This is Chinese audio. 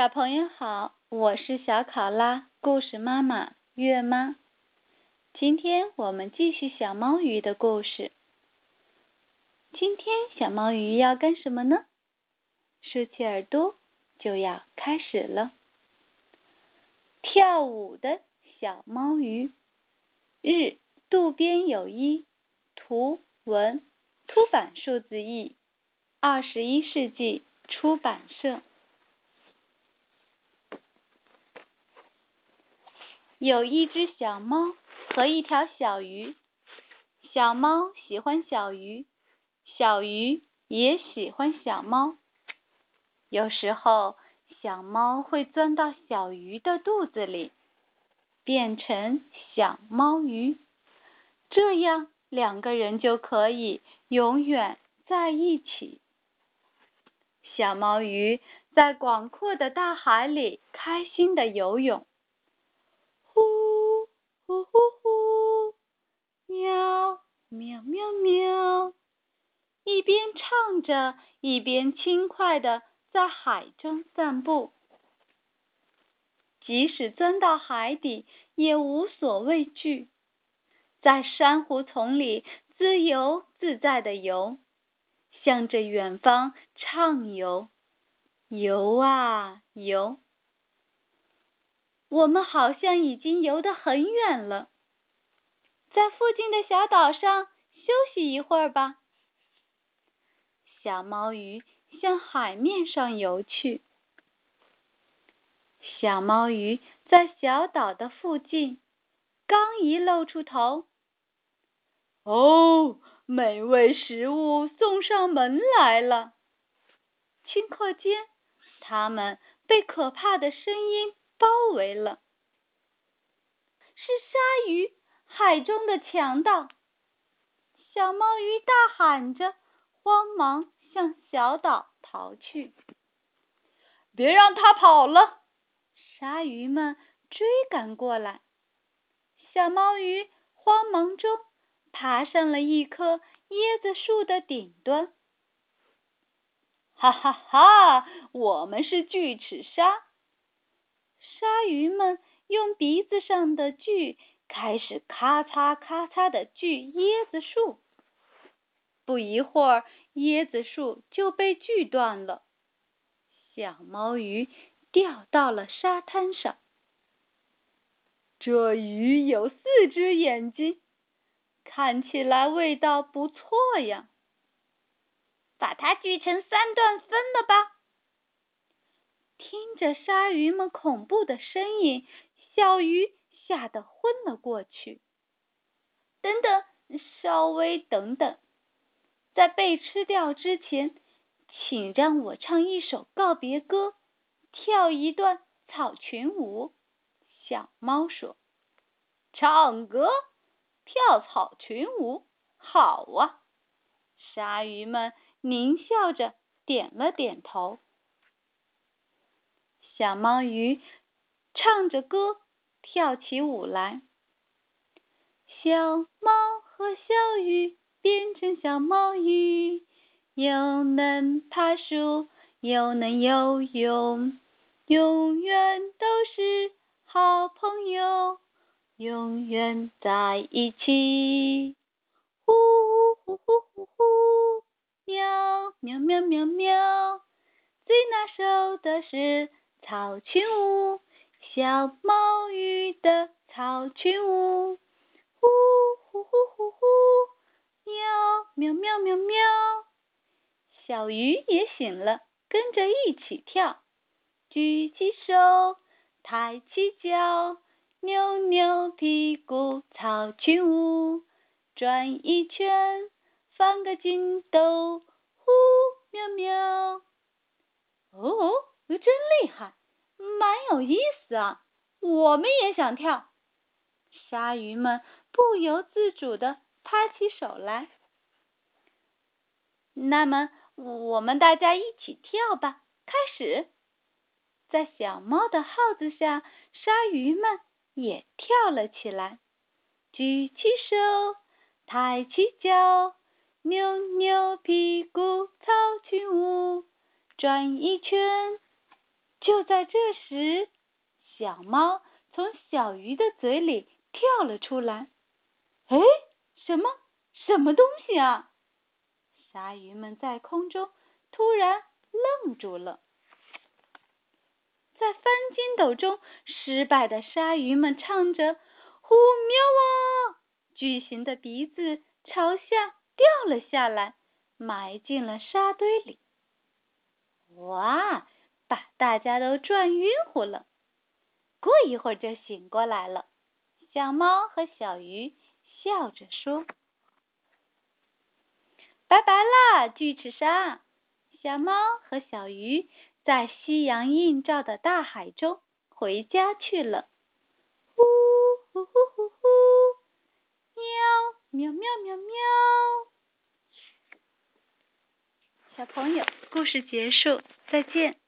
小朋友好，我是小考拉故事妈妈月妈。今天我们继续小猫鱼的故事。今天小猫鱼要干什么呢？竖起耳朵，就要开始了。跳舞的小猫鱼，日渡边有一，图文，出版数字译，二十一世纪出版社。有一只小猫和一条小鱼，小猫喜欢小鱼，小鱼也喜欢小猫。有时候，小猫会钻到小鱼的肚子里，变成小猫鱼，这样两个人就可以永远在一起。小猫鱼在广阔的大海里开心的游泳。呼呼呼，喵喵喵喵，一边唱着，一边轻快的在海中散步。即使钻到海底，也无所畏惧，在珊瑚丛里自由自在的游，向着远方畅游，游啊游。我们好像已经游得很远了，在附近的小岛上休息一会儿吧。小猫鱼向海面上游去。小猫鱼在小岛的附近，刚一露出头，哦，美味食物送上门来了！顷刻间，它们被可怕的声音。包围了，是鲨鱼，海中的强盗。小猫鱼大喊着，慌忙向小岛逃去。别让它跑了！鲨鱼们追赶过来。小猫鱼慌忙中爬上了一棵椰子树的顶端。哈哈哈！我们是巨齿鲨。鲨鱼们用鼻子上的锯开始咔嚓咔嚓的锯椰子树，不一会儿，椰子树就被锯断了。小猫鱼掉到了沙滩上。这鱼有四只眼睛，看起来味道不错呀。把它锯成三段分了吧。听着鲨鱼们恐怖的声音，小鱼吓得昏了过去。等等，稍微等等，在被吃掉之前，请让我唱一首告别歌，跳一段草裙舞。小猫说：“唱歌，跳草裙舞，好啊！”鲨鱼们狞笑着点了点头。小猫鱼唱着歌，跳起舞来。小猫和小鱼变成小猫鱼，又能爬树，又能游泳，永远都是好朋友，永远在一起。呼呼呼呼呼，喵喵喵喵喵，最拿手的是。草裙舞，小猫鱼的草裙舞，呼呼呼呼呼，喵喵喵喵喵，小鱼也醒了，跟着一起跳，举起手，抬起脚，扭扭屁股，草裙舞，转一圈，翻个筋斗，呼喵喵，哦哦。真厉害，蛮有意思啊！我们也想跳。鲨鱼们不由自主的拍起手来。那么，我们大家一起跳吧！开始，在小猫的号子下，鲨鱼们也跳了起来。举起手，抬起脚，扭扭屁股，草裙舞，转一圈。就在这时，小猫从小鱼的嘴里跳了出来。哎，什么？什么东西啊？鲨鱼们在空中突然愣住了。在翻筋斗中失败的鲨鱼们唱着：“呼喵啊！”巨型的鼻子朝下掉了下来，埋进了沙堆里。哇！大家都转晕乎了。过一会儿就醒过来了。小猫和小鱼笑着说：“拜拜啦，巨齿鲨！”小猫和小鱼在夕阳映照的大海中回家去了。呼呼呼呼呼，喵喵喵喵喵。小朋友，故事结束，再见。